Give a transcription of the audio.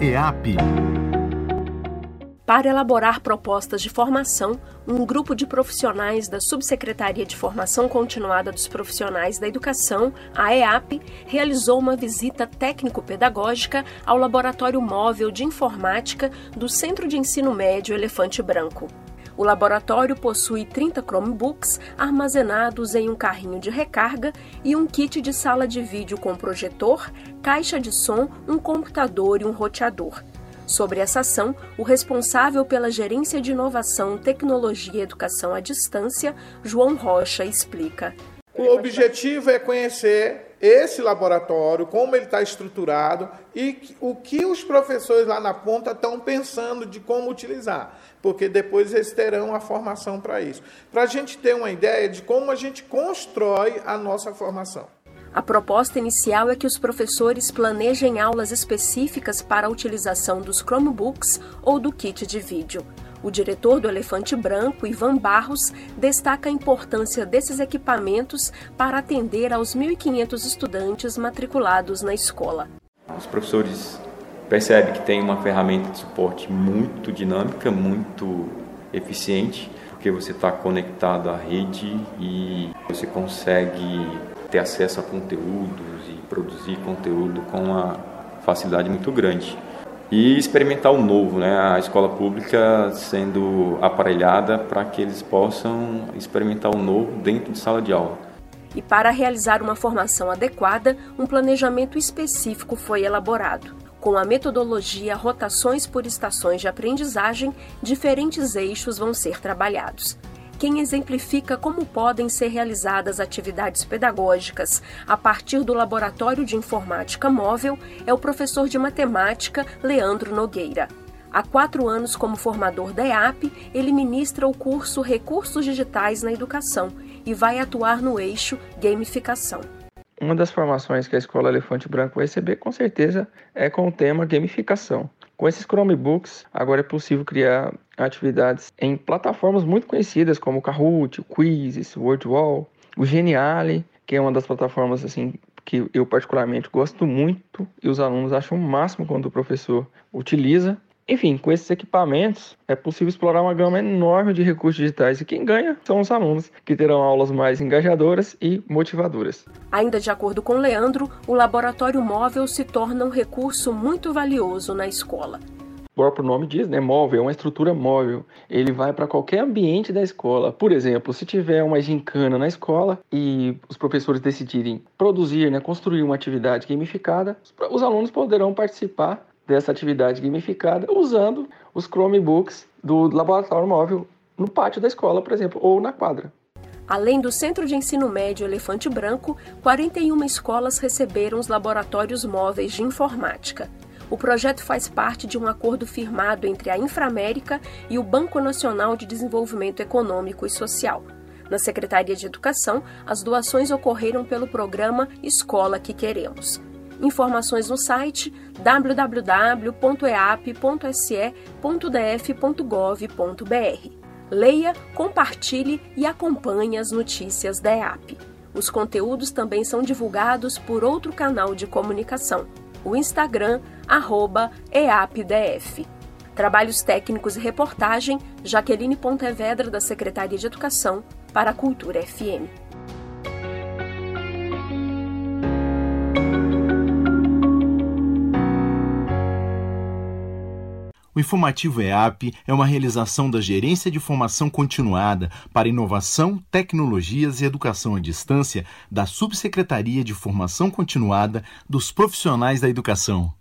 EAP. Para elaborar propostas de formação, um grupo de profissionais da Subsecretaria de Formação Continuada dos Profissionais da Educação, a EAP, realizou uma visita técnico-pedagógica ao Laboratório Móvel de Informática do Centro de Ensino Médio Elefante Branco. O laboratório possui 30 Chromebooks armazenados em um carrinho de recarga e um kit de sala de vídeo com projetor, caixa de som, um computador e um roteador. Sobre essa ação, o responsável pela Gerência de Inovação, Tecnologia e Educação à Distância, João Rocha, explica. O objetivo é conhecer esse laboratório, como ele está estruturado e o que os professores lá na ponta estão pensando de como utilizar, porque depois eles terão a formação para isso. Para a gente ter uma ideia de como a gente constrói a nossa formação. A proposta inicial é que os professores planejem aulas específicas para a utilização dos Chromebooks ou do kit de vídeo. O diretor do Elefante Branco, Ivan Barros, destaca a importância desses equipamentos para atender aos 1.500 estudantes matriculados na escola. Os professores percebem que tem uma ferramenta de suporte muito dinâmica, muito eficiente, porque você está conectado à rede e você consegue ter acesso a conteúdos e produzir conteúdo com uma facilidade muito grande. E experimentar o novo, né? a escola pública sendo aparelhada para que eles possam experimentar o novo dentro de sala de aula. E para realizar uma formação adequada, um planejamento específico foi elaborado. Com a metodologia Rotações por Estações de Aprendizagem, diferentes eixos vão ser trabalhados quem exemplifica como podem ser realizadas atividades pedagógicas a partir do Laboratório de Informática Móvel é o professor de matemática Leandro Nogueira. Há quatro anos, como formador da EAP, ele ministra o curso Recursos Digitais na Educação e vai atuar no eixo Gamificação. Uma das formações que a Escola Elefante Branco vai receber, com certeza, é com o tema gamificação. Com esses Chromebooks, agora é possível criar atividades em plataformas muito conhecidas como o Kahoot, o Quizzes, o WordWall, o Geniali, que é uma das plataformas assim que eu particularmente gosto muito e os alunos acham o máximo quando o professor utiliza. Enfim, com esses equipamentos é possível explorar uma gama enorme de recursos digitais e quem ganha são os alunos, que terão aulas mais engajadoras e motivadoras. Ainda de acordo com Leandro, o laboratório móvel se torna um recurso muito valioso na escola. O próprio nome diz, né? Móvel, é uma estrutura móvel. Ele vai para qualquer ambiente da escola. Por exemplo, se tiver uma gincana na escola e os professores decidirem produzir, né, construir uma atividade gamificada, os alunos poderão participar dessa atividade gamificada usando os Chromebooks do laboratório móvel no pátio da escola, por exemplo, ou na quadra. Além do Centro de Ensino Médio Elefante Branco, 41 escolas receberam os laboratórios móveis de informática. O projeto faz parte de um acordo firmado entre a Inframérica e o Banco Nacional de Desenvolvimento Econômico e Social. Na Secretaria de Educação, as doações ocorreram pelo programa Escola que Queremos. Informações no site www.eap.se.df.gov.br. Leia, compartilhe e acompanhe as notícias da EAP. Os conteúdos também são divulgados por outro canal de comunicação, o Instagram, arroba EAPDF. Trabalhos técnicos e reportagem, Jaqueline Pontevedra, da Secretaria de Educação, para a Cultura FM. O informativo EAP é uma realização da Gerência de Formação Continuada para Inovação, Tecnologias e Educação à Distância da Subsecretaria de Formação Continuada dos Profissionais da Educação.